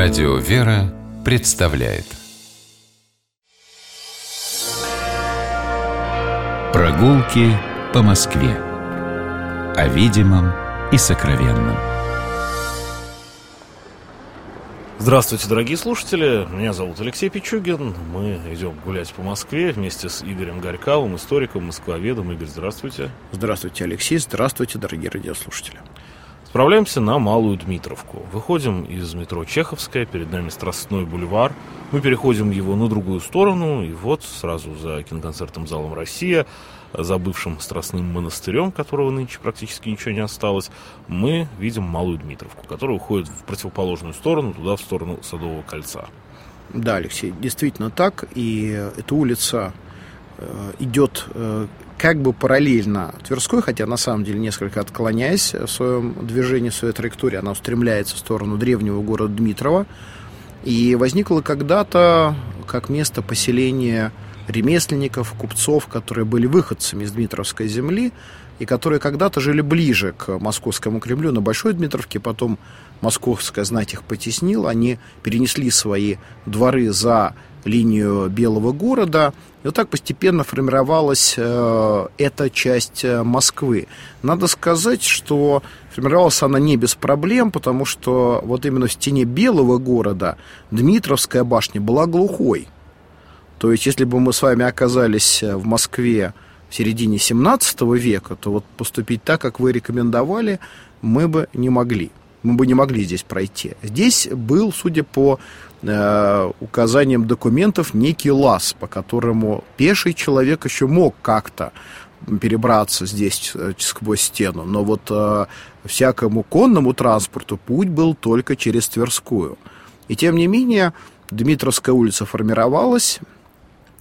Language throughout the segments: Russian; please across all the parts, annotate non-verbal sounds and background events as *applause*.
Радио «Вера» представляет Прогулки по Москве О видимом и сокровенном Здравствуйте, дорогие слушатели. Меня зовут Алексей Пичугин. Мы идем гулять по Москве вместе с Игорем Горьковым, историком, москвоведом. Игорь, здравствуйте. Здравствуйте, Алексей. Здравствуйте, дорогие радиослушатели. Справляемся на Малую Дмитровку. Выходим из метро Чеховская, перед нами Страстной бульвар. Мы переходим его на другую сторону, и вот сразу за киноконцертом залом «Россия», за бывшим Страстным монастырем, которого нынче практически ничего не осталось, мы видим Малую Дмитровку, которая уходит в противоположную сторону, туда, в сторону Садового кольца. Да, Алексей, действительно так, и эта улица э, идет э, как бы параллельно Тверской, хотя на самом деле несколько отклоняясь в своем движении, в своей траектории, она устремляется в сторону древнего города Дмитрова. И возникла когда-то как место поселения ремесленников, купцов, которые были выходцами из Дмитровской земли и которые когда-то жили ближе к московскому Кремлю на Большой Дмитровке, потом московская знать их потеснила, они перенесли свои дворы за линию Белого города. И вот так постепенно формировалась э, эта часть э, Москвы. Надо сказать, что формировалась она не без проблем, потому что вот именно в стене Белого города Дмитровская башня была глухой. То есть, если бы мы с вами оказались э, в Москве в середине 17 века, то вот поступить так, как вы рекомендовали, мы бы не могли. Мы бы не могли здесь пройти. Здесь был, судя по э, указаниям документов, некий лаз, по которому пеший человек еще мог как-то перебраться здесь э, сквозь стену. Но вот э, всякому конному транспорту путь был только через Тверскую. И тем не менее, Дмитровская улица формировалась,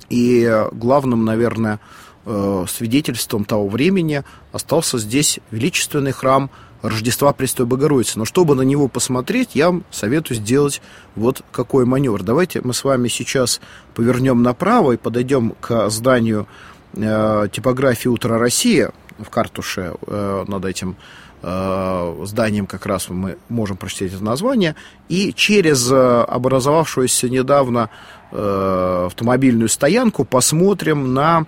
и главным, наверное, э, свидетельством того времени остался здесь величественный храм Рождества Престой Богородицы. Но чтобы на него посмотреть, я вам советую сделать вот какой маневр. Давайте мы с вами сейчас повернем направо и подойдем к зданию э, типографии «Утро Россия» в Картуше э, над этим э, зданием как раз мы можем прочитать это название, и через э, образовавшуюся недавно автомобильную стоянку посмотрим на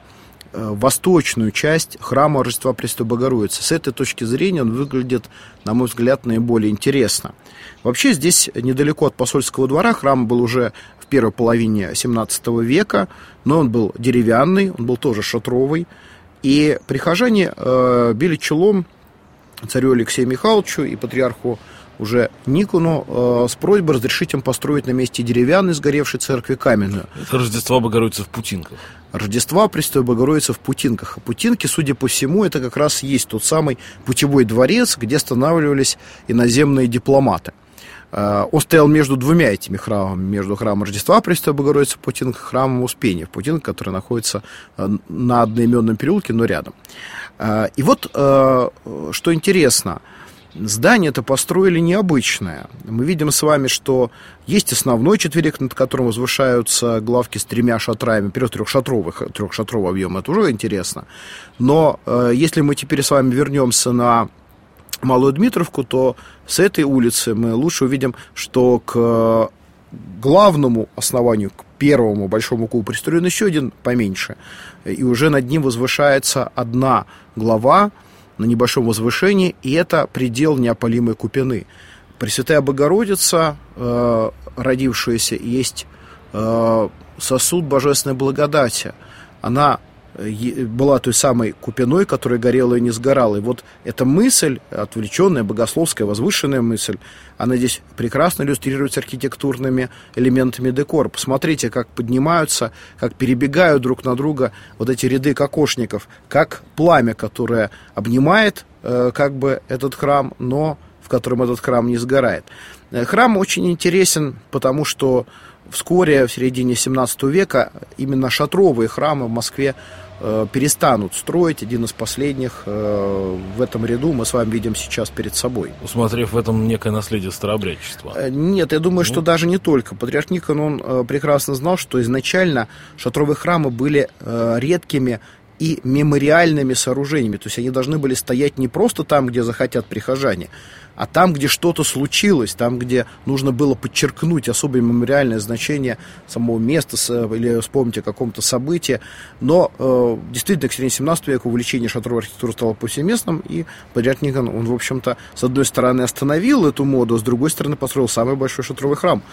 восточную часть храма Рождества Престой Богородицы. С этой точки зрения он выглядит, на мой взгляд, наиболее интересно. Вообще здесь недалеко от посольского двора храм был уже в первой половине 17 века, но он был деревянный, он был тоже шатровый. И прихожане э, били челом царю Алексею Михайловичу и патриарху уже Никону э, с просьбой разрешить им построить на месте деревянной сгоревшей церкви каменную. Это Рождество Богородицы в Путинках. Рождества Престой Богородицы в Путинках. А Путинки, судя по всему, это как раз есть тот самый путевой дворец, где останавливались иноземные дипломаты. Э, он стоял между двумя этими храмами, между храмом Рождества Престой Богородицы в Путинках и храмом Успения в Путинках, который находится э, на одноименном переулке, но рядом. Э, и вот, что интересно – Здание это построили необычное. Мы видим с вами, что есть основной четверик, над которым возвышаются главки с тремя шатрами, например, трехшатровых, трехшатрового объема, это уже интересно. Но э, если мы теперь с вами вернемся на Малую Дмитровку, то с этой улицы мы лучше увидим, что к главному основанию, к первому большому кубу пристроен еще один поменьше. И уже над ним возвышается одна глава, на небольшом возвышении, и это предел неопалимой купины. Пресвятая Богородица, э, родившаяся, есть э, сосуд божественной благодати. Она была той самой купиной, которая горела и не сгорала. И вот эта мысль, отвлеченная, богословская, возвышенная мысль, она здесь прекрасно иллюстрируется архитектурными элементами декора. Посмотрите, как поднимаются, как перебегают друг на друга вот эти ряды кокошников, как пламя, которое обнимает э, как бы этот храм, но в котором этот храм не сгорает. Э, храм очень интересен, потому что вскоре, в середине 17 века, именно шатровые храмы в Москве перестанут строить. Один из последних э, в этом ряду мы с вами видим сейчас перед собой. Усмотрев в этом некое наследие старообрядчества. Э, нет, я думаю, ну. что даже не только. Патриарх Никон, он прекрасно знал, что изначально шатровые храмы были редкими и мемориальными сооружениями. То есть они должны были стоять не просто там, где захотят прихожане, а там, где что-то случилось, там, где нужно было подчеркнуть особое мемориальное значение самого места или вспомнить о каком-то событии. Но э, действительно, к середине 17 века увлечение шатровой архитектуры стало повсеместным, и Патриарх Никон, он, в общем-то, с одной стороны остановил эту моду, а с другой стороны построил самый большой шатровый храм,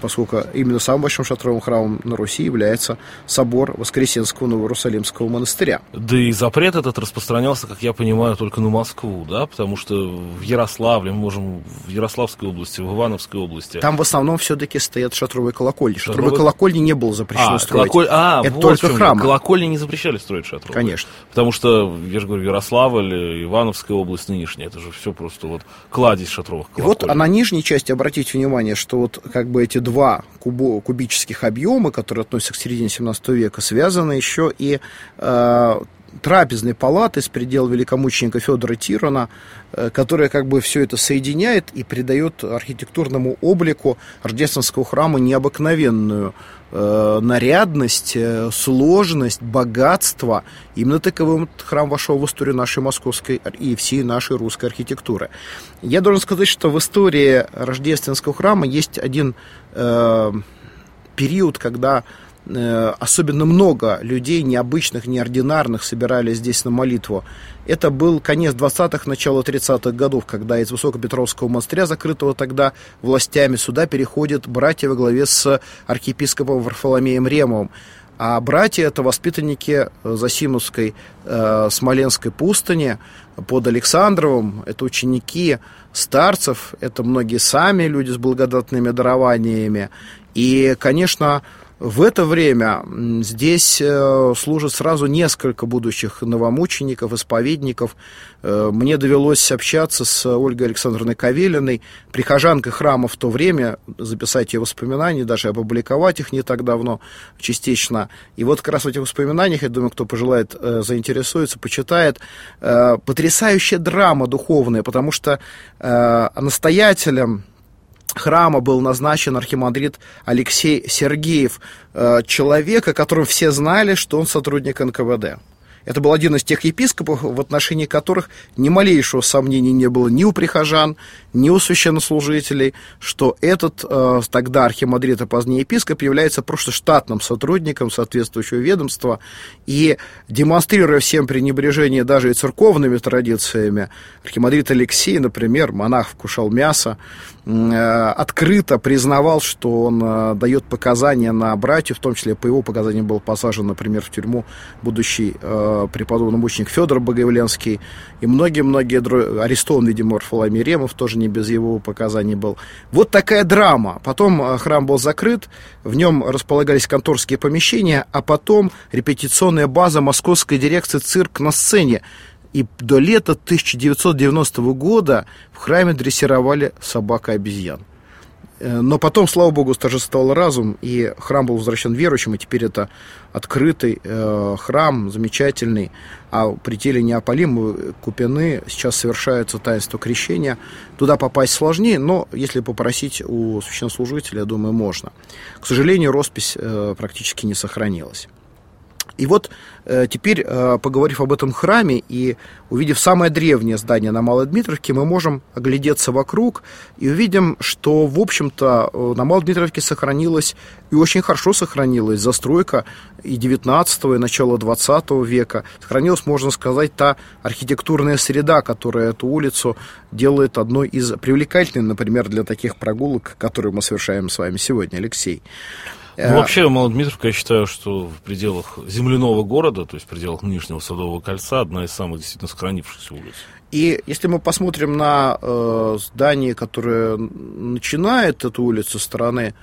поскольку именно самым большим шатровым храмом на Руси является собор Воскресенского Новоиерусалимского монастыря. Да и запрет этот распространялся, как я понимаю, только на Москву, да, потому что в Ярославле мы можем в Ярославской области, в Ивановской области. Там в основном все-таки стоят шатровые колокольни. Шатровые, шатровые колокольни не было запрещено а, строить. Колоколь... А, это вот только храм. Колокольни не запрещали строить шатровые. Конечно. Потому что, я же говорю, Ярославль, Ивановская область нынешняя, это же все просто вот кладезь шатровых колокольни. И вот а на нижней части обратите внимание, что вот как бы эти два кубо, кубических объема, которые относятся к середине 17 века, связаны еще и э, трапезной палаты с предел великомученика Федора Тирона, э, которая как бы все это соединяет и придает архитектурному облику рождественского храма необыкновенную э, нарядность, э, сложность, богатство. Именно таковым храм вошел в историю нашей московской и всей нашей русской архитектуры. Я должен сказать, что в истории рождественского храма есть один э, период, когда особенно много людей необычных, неординарных собирались здесь на молитву. Это был конец 20-х, начало 30-х годов, когда из Высокопетровского монастыря, закрытого тогда властями, сюда переходят братья во главе с архиепископом Варфоломеем Ремовым. А братья это воспитанники э, Засимовской э, Смоленской пустыни под Александровым. Это ученики старцев, это многие сами люди с благодатными дарованиями. И, конечно, в это время здесь э, служат сразу несколько будущих новомучеников, исповедников. Э, мне довелось общаться с Ольгой Александровной Кавелиной, прихожанкой храма в то время, записать ее воспоминания, даже опубликовать их не так давно, частично. И вот как раз в этих воспоминаниях, я думаю, кто пожелает э, заинтересуется, почитает, потрясающая драма духовная, потому что настоятелем храма был назначен архимандрит Алексей Сергеев, э, человек, о котором все знали, что он сотрудник НКВД. Это был один из тех епископов, в отношении которых ни малейшего сомнения не было ни у прихожан, ни у священнослужителей, что этот э, тогда архимандрит, а позднее епископ, является просто штатным сотрудником соответствующего ведомства. И демонстрируя всем пренебрежение даже и церковными традициями, архимандрит Алексей, например, монах вкушал мясо, открыто признавал, что он э, дает показания на братьев, в том числе по его показаниям был посажен, например, в тюрьму будущий э, преподобный мученик Федор Богоявленский и многие-многие арестован, видимо, Варфоломей Ремов, тоже не без его показаний был. Вот такая драма. Потом э, храм был закрыт, в нем располагались конторские помещения, а потом репетиционная база московской дирекции «Цирк на сцене». И до лета 1990 года в храме дрессировали собак-обезьян. Э, но потом, слава богу, торжествовал разум, и храм был возвращен верующим, и теперь это открытый э, храм, замечательный. А при теле неопалимы Купины сейчас совершается таинство крещения. Туда попасть сложнее, но если попросить у священнослужителя, я думаю, можно. К сожалению, роспись э, практически не сохранилась. И вот э, теперь, э, поговорив об этом храме и увидев самое древнее здание на Малой Дмитровке, мы можем оглядеться вокруг и увидим, что, в общем-то, э, на Малой Дмитровке сохранилась и очень хорошо сохранилась застройка и 19 и начала 20 века. Сохранилась, можно сказать, та архитектурная среда, которая эту улицу делает одной из привлекательных, например, для таких прогулок, которые мы совершаем с вами сегодня, Алексей. Ну, э, вообще, Малодмитровка, я считаю, что в пределах земляного города, то есть в пределах нынешнего Садового кольца, одна из самых действительно сохранившихся улиц. И если мы посмотрим на э, здание, которое начинает эту улицу со стороны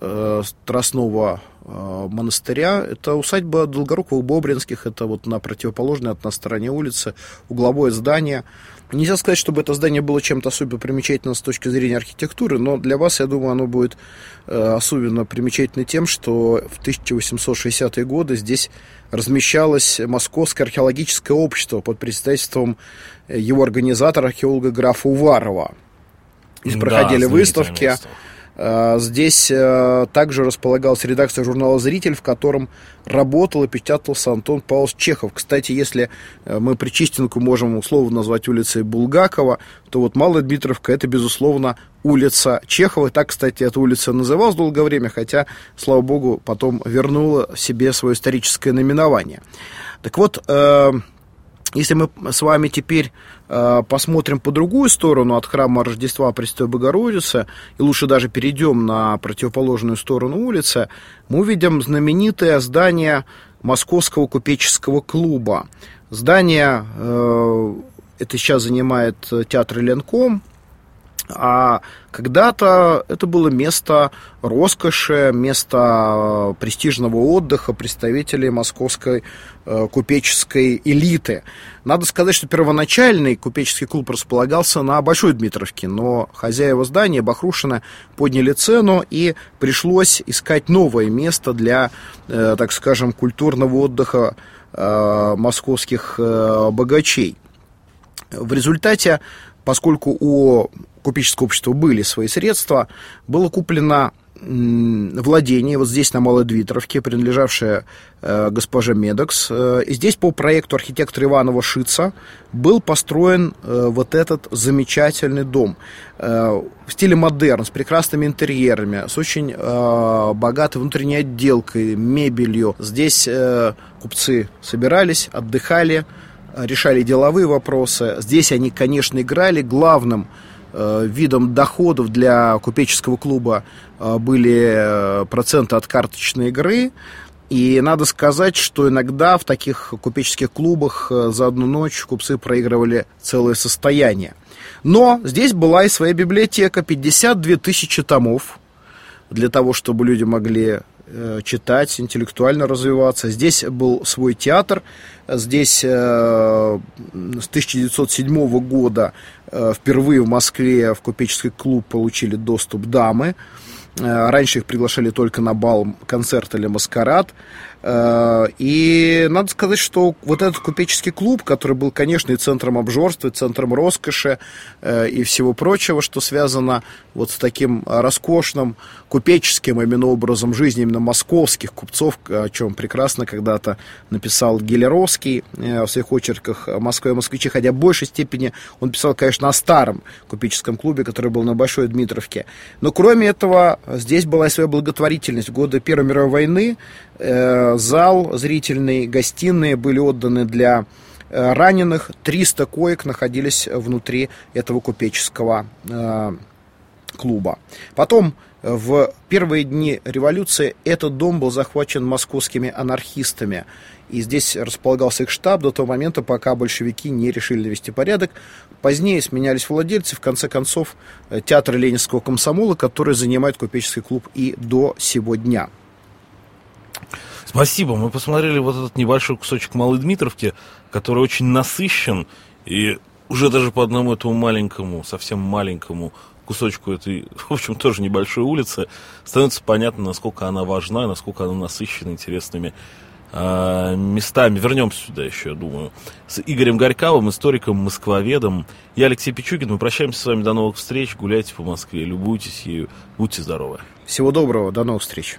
э, Страстного э, монастыря, это усадьба Долгоруковых-Бобринских, это вот на противоположной от нас стороне улицы, угловое здание – Нельзя сказать, чтобы это здание было чем-то особенно примечательным с точки зрения архитектуры, но для вас, я думаю, оно будет э, особенно примечательно тем, что в 1860-е годы здесь размещалось Московское археологическое общество под председательством его организатора, археолога графа Уварова. Здесь да, проходили выставки. Место Э, здесь э, также располагалась редакция журнала «Зритель», в котором работал и печатался Антон Павлович Чехов. Кстати, если э, мы Причистенку можем условно назвать улицей Булгакова, то вот Малая Дмитровка – это, безусловно, улица Чехова. Так, кстати, эта улица называлась долгое время, хотя, слава богу, потом вернула себе свое историческое наименование. Так вот, если мы с вами теперь э, посмотрим по другую сторону от храма Рождества Престой Богородицы, и лучше даже перейдем на противоположную сторону улицы, мы увидим знаменитое здание Московского купеческого клуба. Здание э, это сейчас занимает театр Ленком, а когда-то это было место роскоши, место престижного отдыха представителей московской э, купеческой элиты. Надо сказать, что первоначальный купеческий клуб располагался на Большой Дмитровке, но хозяева здания Бахрушина подняли цену и пришлось искать новое место для, э, так скажем, культурного отдыха э, московских э, богачей. В результате поскольку у купеческого общества были свои средства, было куплено владение вот здесь на Малой Двитровке, принадлежавшее э, госпоже Медокс. Э, и здесь по проекту архитектора Иванова Шица был построен э, вот этот замечательный дом э, в стиле модерн, с прекрасными интерьерами, с очень э, богатой внутренней отделкой, мебелью. Здесь э, купцы собирались, отдыхали, решали деловые вопросы. Здесь они, конечно, играли. Главным э, видом доходов для купеческого клуба э, были э, проценты от карточной игры. И надо сказать, что иногда в таких купеческих клубах за одну ночь купцы проигрывали целое состояние. Но здесь была и своя библиотека, 52 тысячи томов, для того, чтобы люди могли Э, читать, интеллектуально развиваться. Здесь был свой театр. Здесь э, с 1907 года э, впервые в Москве в купеческий клуб получили доступ дамы. Раньше их приглашали только на бал, концерт или маскарад. Э, и надо сказать, что вот этот купеческий клуб, который был, конечно, и центром обжорства, и центром роскоши э, и всего прочего, что связано вот с таким роскошным купеческим именно образом жизни именно московских купцов, о чем прекрасно когда-то написал Гелеровский э, в своих очерках «Москва и москвичи», хотя в большей степени он писал, конечно, о старом купеческом клубе, который был на Большой Дмитровке. Но кроме этого, здесь была и своя благотворительность. В годы Первой мировой войны зал зрительный, гостиные были отданы для э, раненых. 300 коек находились внутри этого купеческого э, клуба. Потом э, в первые дни революции этот дом был захвачен московскими анархистами. И здесь располагался их штаб до того момента, пока большевики не решили навести порядок. Позднее сменялись владельцы. В конце концов, театр Ленинского комсомола, который занимает купеческий клуб и до сего дня. Спасибо. Мы посмотрели вот этот небольшой кусочек Малой Дмитровки, который очень насыщен. И уже даже по одному этому маленькому, совсем маленькому кусочку этой, *laughs* в общем, тоже небольшой улицы, становится понятно, насколько она важна, насколько она насыщена интересными э, местами. Вернемся сюда еще, я думаю. С Игорем Горьковым, историком, москвоведом. Я Алексей Пичугин. Мы прощаемся с вами. До новых встреч. Гуляйте по Москве, любуйтесь ею. Будьте здоровы. Всего доброго. До новых встреч.